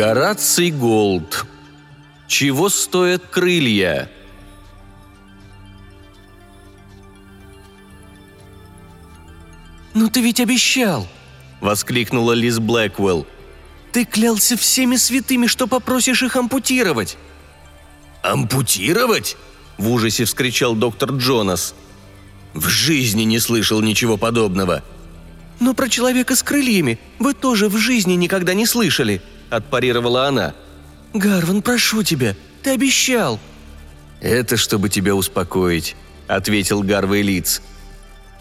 Гораций Голд. Чего стоят крылья? «Ну ты ведь обещал!» – воскликнула Лиз Блэквелл. «Ты клялся всеми святыми, что попросишь их ампутировать!» «Ампутировать?» – в ужасе вскричал доктор Джонас. «В жизни не слышал ничего подобного!» «Но про человека с крыльями вы тоже в жизни никогда не слышали!» – отпарировала она. «Гарван, прошу тебя, ты обещал!» «Это чтобы тебя успокоить», – ответил Гарвей Лиц.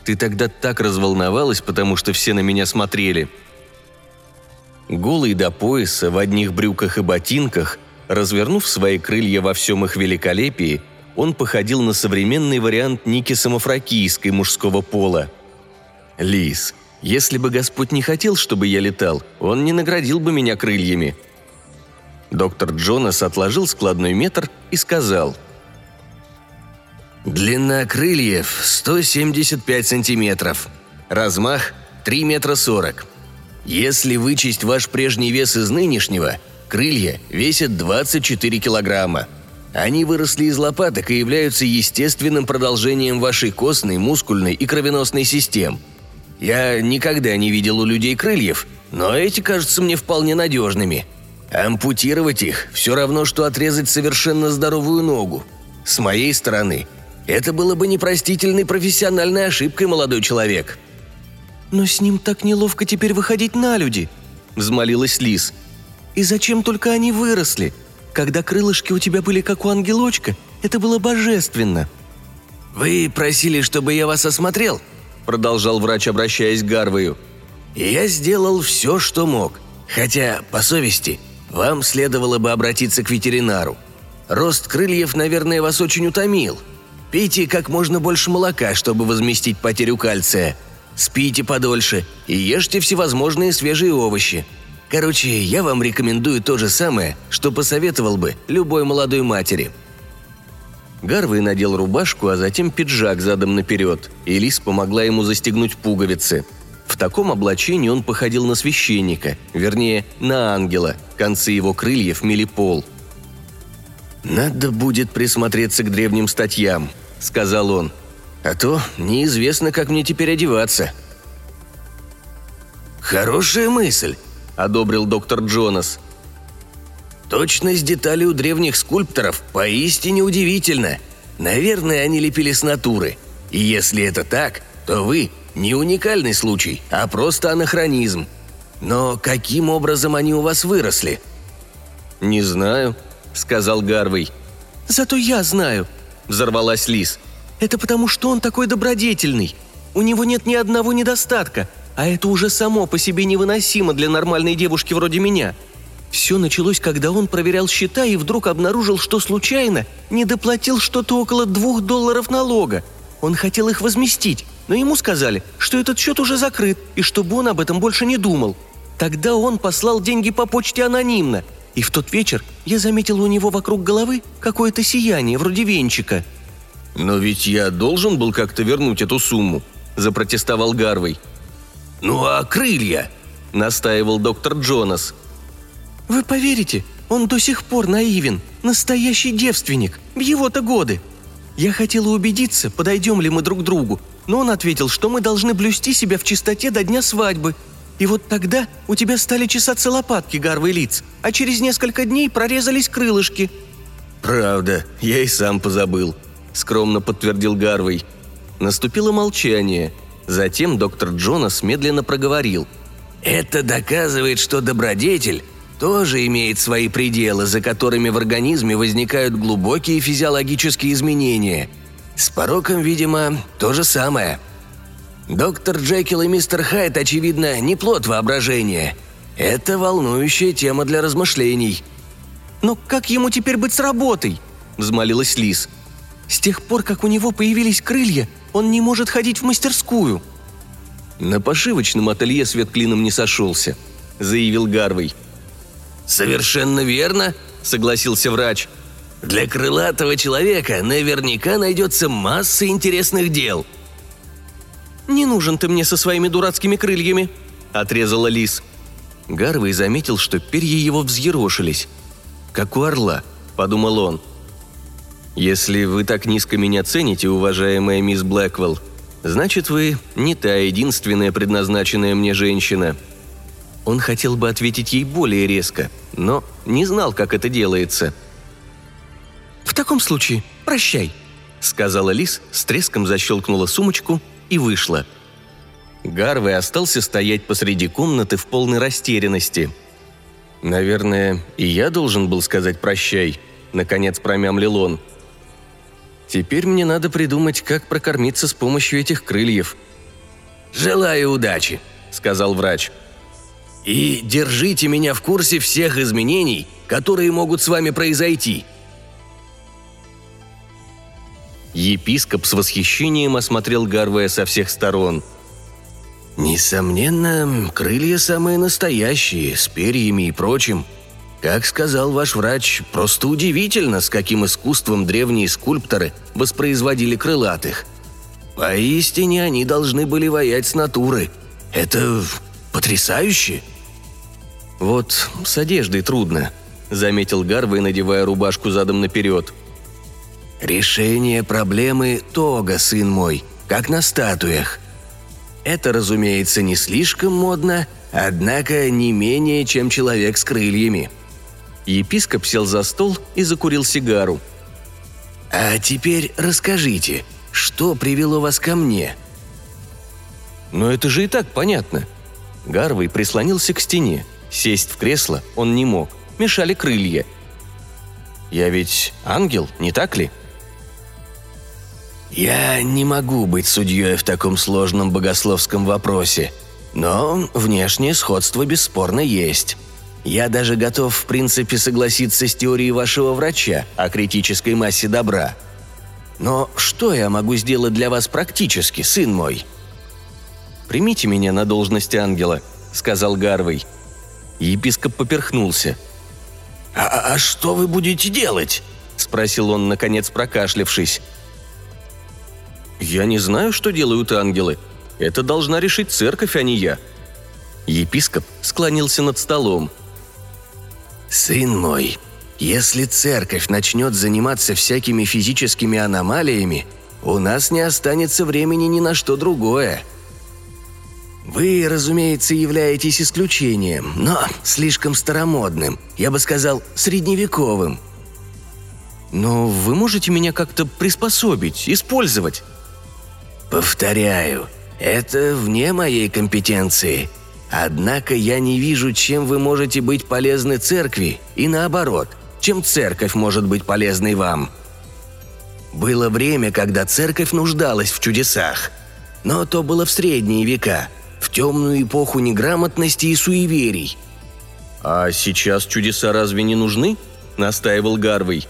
Ты тогда так разволновалась, потому что все на меня смотрели. Голый до пояса, в одних брюках и ботинках, развернув свои крылья во всем их великолепии, он походил на современный вариант Ники Самофракийской мужского пола. «Лис, если бы Господь не хотел, чтобы я летал, он не наградил бы меня крыльями». Доктор Джонас отложил складной метр и сказал – Длина крыльев 175 сантиметров. Размах 3 метра 40. Если вычесть ваш прежний вес из нынешнего, крылья весят 24 килограмма. Они выросли из лопаток и являются естественным продолжением вашей костной, мускульной и кровеносной систем. Я никогда не видел у людей крыльев, но эти кажутся мне вполне надежными. Ампутировать их все равно, что отрезать совершенно здоровую ногу. С моей стороны – это было бы непростительной профессиональной ошибкой, молодой человек». «Но с ним так неловко теперь выходить на люди», – взмолилась Лис. «И зачем только они выросли? Когда крылышки у тебя были как у ангелочка, это было божественно». «Вы просили, чтобы я вас осмотрел?» – продолжал врач, обращаясь к Гарвою. «И я сделал все, что мог. Хотя, по совести, вам следовало бы обратиться к ветеринару. Рост крыльев, наверное, вас очень утомил. Пейте как можно больше молока, чтобы возместить потерю кальция. Спите подольше и ешьте всевозможные свежие овощи. Короче, я вам рекомендую то же самое, что посоветовал бы любой молодой матери». Гарвей надел рубашку, а затем пиджак задом наперед, и Лис помогла ему застегнуть пуговицы. В таком облачении он походил на священника, вернее, на ангела, концы его крыльев мели пол – «Надо будет присмотреться к древним статьям», — сказал он. «А то неизвестно, как мне теперь одеваться». «Хорошая мысль», — одобрил доктор Джонас. «Точность деталей у древних скульпторов поистине удивительна. Наверное, они лепили с натуры. И если это так, то вы не уникальный случай, а просто анахронизм. Но каким образом они у вас выросли?» «Не знаю», – сказал Гарвей. «Зато я знаю», – взорвалась Лис. «Это потому, что он такой добродетельный. У него нет ни одного недостатка, а это уже само по себе невыносимо для нормальной девушки вроде меня. Все началось, когда он проверял счета и вдруг обнаружил, что случайно не доплатил что-то около двух долларов налога. Он хотел их возместить, но ему сказали, что этот счет уже закрыт и чтобы он об этом больше не думал. Тогда он послал деньги по почте анонимно – и в тот вечер я заметил у него вокруг головы какое-то сияние, вроде венчика». «Но ведь я должен был как-то вернуть эту сумму», – запротестовал Гарвей. «Ну а крылья?» – настаивал доктор Джонас. «Вы поверите, он до сих пор наивен, настоящий девственник, в его-то годы. Я хотела убедиться, подойдем ли мы друг к другу, но он ответил, что мы должны блюсти себя в чистоте до дня свадьбы – и вот тогда у тебя стали чесаться лопатки, Гарвей лиц, а через несколько дней прорезались крылышки». «Правда, я и сам позабыл», — скромно подтвердил Гарвей. Наступило молчание. Затем доктор Джонас медленно проговорил. «Это доказывает, что добродетель тоже имеет свои пределы, за которыми в организме возникают глубокие физиологические изменения. С пороком, видимо, то же самое», Доктор Джекил и мистер Хайт, очевидно, не плод воображения. Это волнующая тема для размышлений. «Но как ему теперь быть с работой?» – взмолилась Лис. «С тех пор, как у него появились крылья, он не может ходить в мастерскую». «На пошивочном ателье свет клином не сошелся», – заявил Гарвей. «Совершенно верно», – согласился врач. «Для крылатого человека наверняка найдется масса интересных дел – «Не нужен ты мне со своими дурацкими крыльями», – отрезала Лис. Гарвей заметил, что перья его взъерошились. «Как у орла», — подумал он. «Если вы так низко меня цените, уважаемая мисс Блэквелл, значит, вы не та единственная предназначенная мне женщина». Он хотел бы ответить ей более резко, но не знал, как это делается. «В таком случае, прощай», — сказала Лис, с треском защелкнула сумочку и вышла — Гарвей остался стоять посреди комнаты в полной растерянности. «Наверное, и я должен был сказать «прощай», — наконец промямлил он. «Теперь мне надо придумать, как прокормиться с помощью этих крыльев». «Желаю удачи», — сказал врач. «И держите меня в курсе всех изменений, которые могут с вами произойти», Епископ с восхищением осмотрел Гарвея со всех сторон — «Несомненно, крылья самые настоящие, с перьями и прочим. Как сказал ваш врач, просто удивительно, с каким искусством древние скульпторы воспроизводили крылатых. Поистине они должны были воять с натуры. Это потрясающе!» «Вот с одеждой трудно», — заметил Гарвей, надевая рубашку задом наперед. «Решение проблемы тога, сын мой, как на статуях», это, разумеется, не слишком модно, однако не менее, чем человек с крыльями. Епископ сел за стол и закурил сигару. «А теперь расскажите, что привело вас ко мне?» «Но это же и так понятно». Гарвей прислонился к стене. Сесть в кресло он не мог. Мешали крылья. «Я ведь ангел, не так ли?» «Я не могу быть судьей в таком сложном богословском вопросе, но внешнее сходство бесспорно есть. Я даже готов, в принципе, согласиться с теорией вашего врача о критической массе добра. Но что я могу сделать для вас практически, сын мой?» «Примите меня на должность ангела», — сказал Гарвей. Епископ поперхнулся. «А, -а что вы будете делать?» — спросил он, наконец прокашлявшись. «Я не знаю, что делают ангелы. Это должна решить церковь, а не я». Епископ склонился над столом. «Сын мой, если церковь начнет заниматься всякими физическими аномалиями, у нас не останется времени ни на что другое. Вы, разумеется, являетесь исключением, но слишком старомодным, я бы сказал, средневековым. Но вы можете меня как-то приспособить, использовать?» Повторяю, это вне моей компетенции. Однако я не вижу, чем вы можете быть полезны церкви, и наоборот, чем церковь может быть полезной вам. Было время, когда церковь нуждалась в чудесах. Но то было в средние века, в темную эпоху неграмотности и суеверий. «А сейчас чудеса разве не нужны?» – настаивал Гарвей.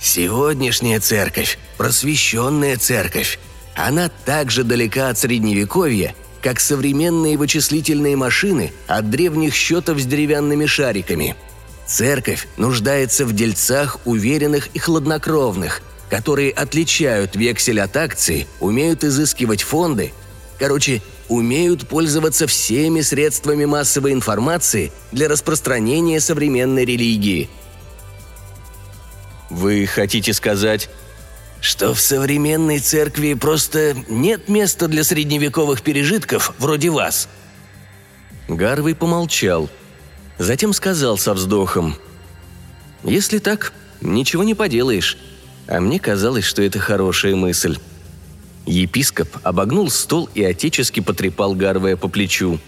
«Сегодняшняя церковь – просвещенная церковь. Она так же далека от средневековья, как современные вычислительные машины от древних счетов с деревянными шариками. Церковь нуждается в дельцах уверенных и хладнокровных, которые отличают вексель от акции, умеют изыскивать фонды, короче, умеют пользоваться всеми средствами массовой информации для распространения современной религии. Вы хотите сказать, что в современной церкви просто нет места для средневековых пережитков вроде вас». Гарвей помолчал. Затем сказал со вздохом. «Если так, ничего не поделаешь. А мне казалось, что это хорошая мысль». Епископ обогнул стол и отечески потрепал Гарвея по плечу.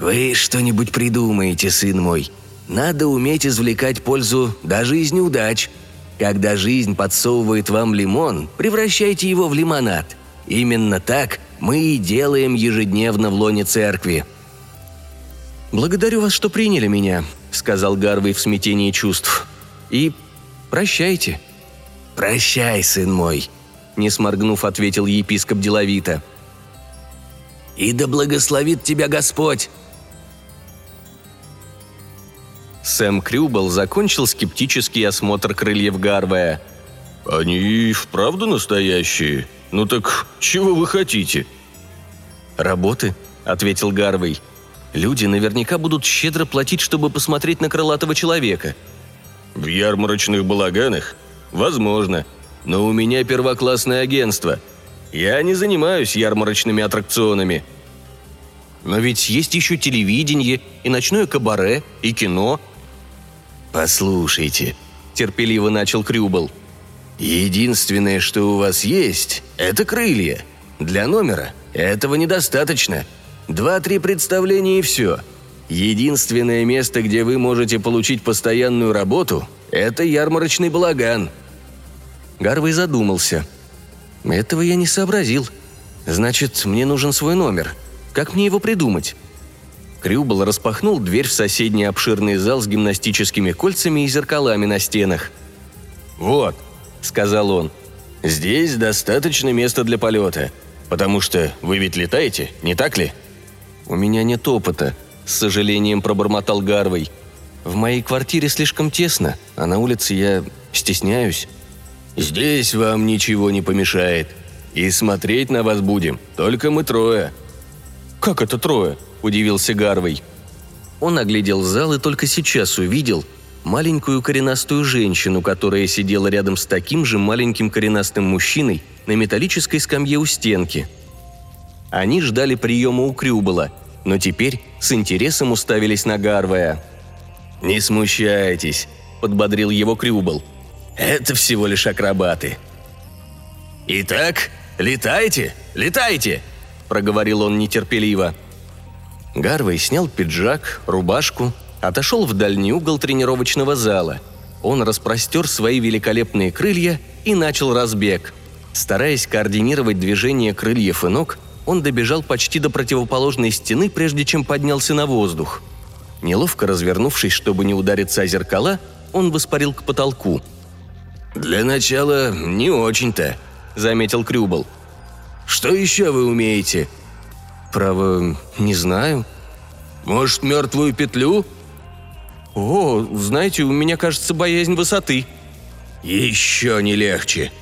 «Вы что-нибудь придумаете, сын мой. Надо уметь извлекать пользу даже из неудач», когда жизнь подсовывает вам лимон, превращайте его в лимонад. Именно так мы и делаем ежедневно в лоне церкви». «Благодарю вас, что приняли меня», — сказал Гарвей в смятении чувств. «И прощайте». «Прощай, сын мой», — не сморгнув, ответил епископ деловито. «И да благословит тебя Господь!» Сэм Крюбл закончил скептический осмотр крыльев Гарвая. «Они вправду настоящие? Ну так чего вы хотите?» «Работы», — ответил Гарвей. Люди наверняка будут щедро платить, чтобы посмотреть на крылатого человека. В ярмарочных балаганах? Возможно. Но у меня первоклассное агентство. Я не занимаюсь ярмарочными аттракционами. Но ведь есть еще телевидение, и ночное кабаре, и кино. «Послушайте», — терпеливо начал Крюбл. «Единственное, что у вас есть, это крылья. Для номера этого недостаточно. Два-три представления и все. Единственное место, где вы можете получить постоянную работу, это ярмарочный балаган». Гарвей задумался. «Этого я не сообразил. Значит, мне нужен свой номер. Как мне его придумать?» Крюбл распахнул дверь в соседний обширный зал с гимнастическими кольцами и зеркалами на стенах. «Вот», — сказал он, — «здесь достаточно места для полета, потому что вы ведь летаете, не так ли?» «У меня нет опыта», — с сожалением пробормотал Гарвей. «В моей квартире слишком тесно, а на улице я стесняюсь». «Здесь вам ничего не помешает. И смотреть на вас будем только мы трое». «Как это трое?» – удивился Гарвей. Он оглядел зал и только сейчас увидел маленькую коренастую женщину, которая сидела рядом с таким же маленьким коренастым мужчиной на металлической скамье у стенки. Они ждали приема у Крюбала, но теперь с интересом уставились на Гарвая. «Не смущайтесь», – подбодрил его Крюбал. Это всего лишь акробаты. «Итак, летайте, летайте!» – проговорил он нетерпеливо. Гарвей снял пиджак, рубашку, отошел в дальний угол тренировочного зала. Он распростер свои великолепные крылья и начал разбег. Стараясь координировать движение крыльев и ног, он добежал почти до противоположной стены, прежде чем поднялся на воздух. Неловко развернувшись, чтобы не удариться о зеркала, он воспарил к потолку – «Для начала не очень-то», — заметил Крюбл. «Что еще вы умеете?» «Право, не знаю». «Может, мертвую петлю?» «О, знаете, у меня, кажется, боязнь высоты». «Еще не легче.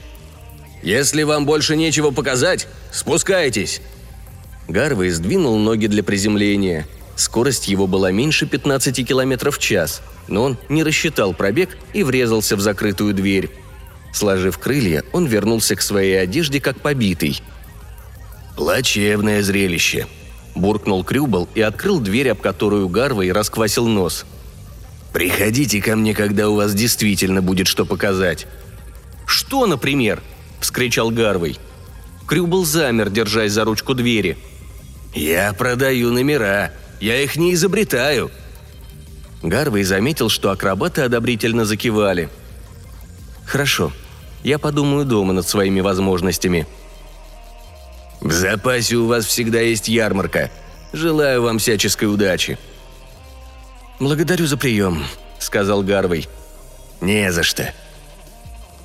Если вам больше нечего показать, спускайтесь». Гарвей сдвинул ноги для приземления. Скорость его была меньше 15 км в час, но он не рассчитал пробег и врезался в закрытую дверь. Сложив крылья, он вернулся к своей одежде как побитый. «Плачевное зрелище», – буркнул Крюбл и открыл дверь, об которую Гарвей расквасил нос. «Приходите ко мне, когда у вас действительно будет что показать». «Что, например?» – вскричал Гарвей. Крюбл замер, держась за ручку двери. «Я продаю номера. Я их не изобретаю». Гарвей заметил, что акробаты одобрительно закивали. «Хорошо. Я подумаю дома над своими возможностями». «В запасе у вас всегда есть ярмарка. Желаю вам всяческой удачи». «Благодарю за прием», — сказал Гарвей. «Не за что».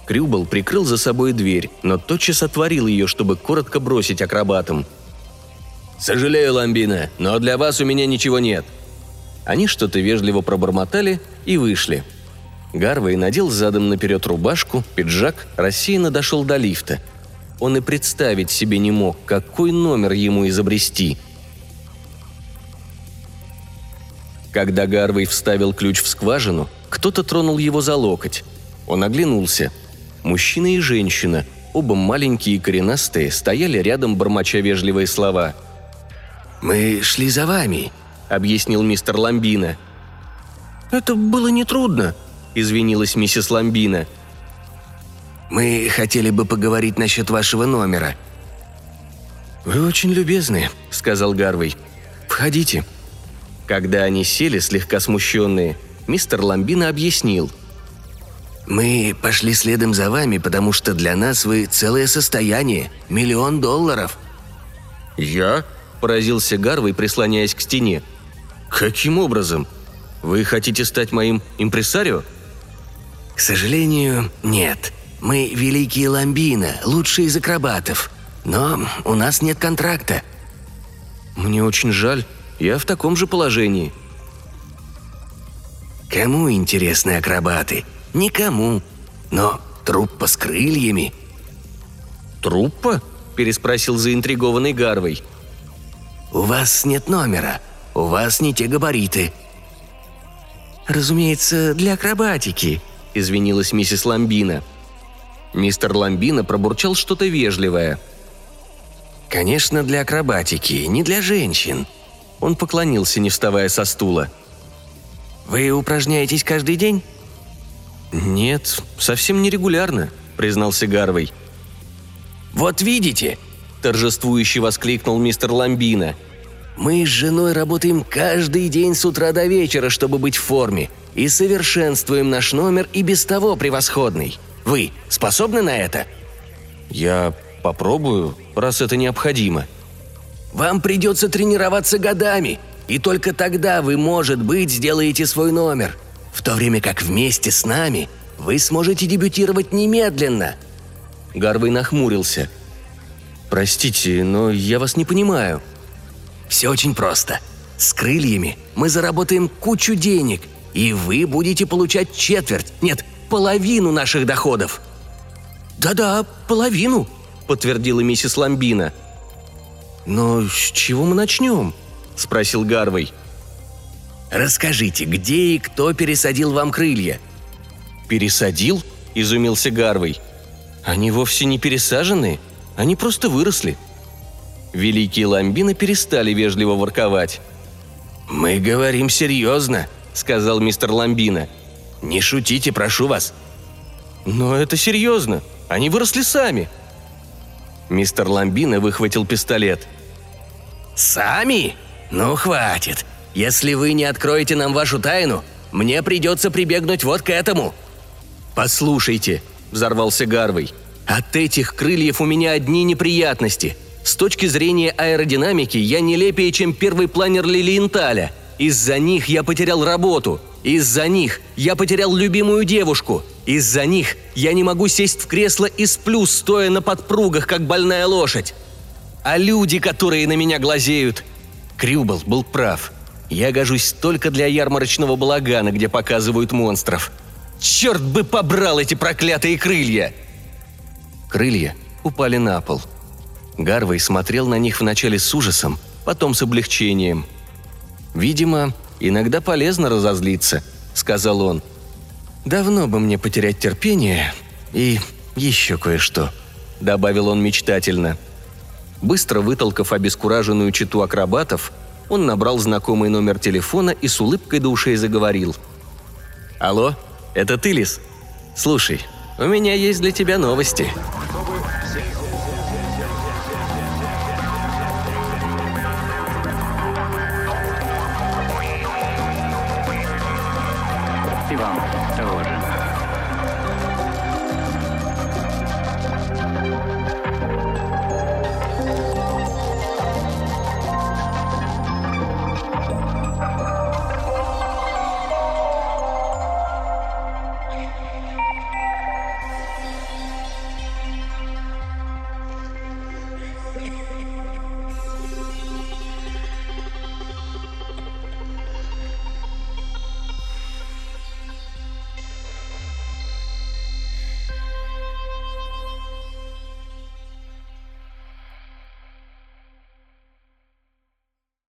Крюбл прикрыл за собой дверь, но тотчас отворил ее, чтобы коротко бросить акробатам. «Сожалею, Ламбина, но для вас у меня ничего нет». Они что-то вежливо пробормотали и вышли — Гарвей надел задом наперед рубашку, пиджак, рассеянно дошел до лифта. Он и представить себе не мог, какой номер ему изобрести. Когда Гарвей вставил ключ в скважину, кто-то тронул его за локоть. Он оглянулся. Мужчина и женщина, оба маленькие и коренастые, стояли рядом, бормоча вежливые слова. «Мы шли за вами», — объяснил мистер Ламбина. «Это было нетрудно», – извинилась миссис Ламбина. «Мы хотели бы поговорить насчет вашего номера». «Вы очень любезны», – сказал Гарвей. «Входите». Когда они сели, слегка смущенные, мистер Ламбина объяснил. «Мы пошли следом за вами, потому что для нас вы целое состояние, миллион долларов». «Я?» – поразился Гарвей, прислоняясь к стене. «Каким образом? Вы хотите стать моим импресарио?» «К сожалению, нет. Мы великие ламбина, лучшие из акробатов. Но у нас нет контракта». «Мне очень жаль. Я в таком же положении». «Кому интересны акробаты? Никому. Но труппа с крыльями...» «Труппа?» – переспросил заинтригованный Гарвей. «У вас нет номера. У вас не те габариты». «Разумеется, для акробатики», — извинилась миссис Ламбина. Мистер Ламбина пробурчал что-то вежливое. «Конечно, для акробатики, не для женщин». Он поклонился, не вставая со стула. «Вы упражняетесь каждый день?» «Нет, совсем нерегулярно», — признался Гарвей. «Вот видите!» – торжествующе воскликнул мистер Ламбина. «Мы с женой работаем каждый день с утра до вечера, чтобы быть в форме, и совершенствуем наш номер и без того превосходный. Вы способны на это?» «Я попробую, раз это необходимо». «Вам придется тренироваться годами, и только тогда вы, может быть, сделаете свой номер, в то время как вместе с нами вы сможете дебютировать немедленно», Гарвей нахмурился. «Простите, но я вас не понимаю». «Все очень просто. С крыльями мы заработаем кучу денег, и вы будете получать четверть, нет, половину наших доходов». «Да-да, половину», — подтвердила миссис Ламбина. «Но с чего мы начнем?» — спросил Гарвей. «Расскажите, где и кто пересадил вам крылья?» «Пересадил?» – изумился Гарвей. Они вовсе не пересажены, они просто выросли. Великие ламбины перестали вежливо ворковать. «Мы говорим серьезно», — сказал мистер Ламбина. «Не шутите, прошу вас». «Но это серьезно. Они выросли сами». Мистер Ламбина выхватил пистолет. «Сами? Ну, хватит. Если вы не откроете нам вашу тайну, мне придется прибегнуть вот к этому». «Послушайте», взорвался Гарвей. «От этих крыльев у меня одни неприятности. С точки зрения аэродинамики я не лепее, чем первый планер Лилиенталя. Из-за них я потерял работу. Из-за них я потерял любимую девушку. Из-за них я не могу сесть в кресло и сплю, стоя на подпругах, как больная лошадь. А люди, которые на меня глазеют... Крюбл был прав. Я гожусь только для ярмарочного балагана, где показывают монстров. Черт бы побрал эти проклятые крылья!» Крылья упали на пол. Гарвей смотрел на них вначале с ужасом, потом с облегчением. «Видимо, иногда полезно разозлиться», — сказал он. «Давно бы мне потерять терпение и еще кое-что», — добавил он мечтательно. Быстро вытолкав обескураженную читу акробатов, он набрал знакомый номер телефона и с улыбкой до ушей заговорил. «Алло?» Это ты, Лис? Слушай, у меня есть для тебя новости.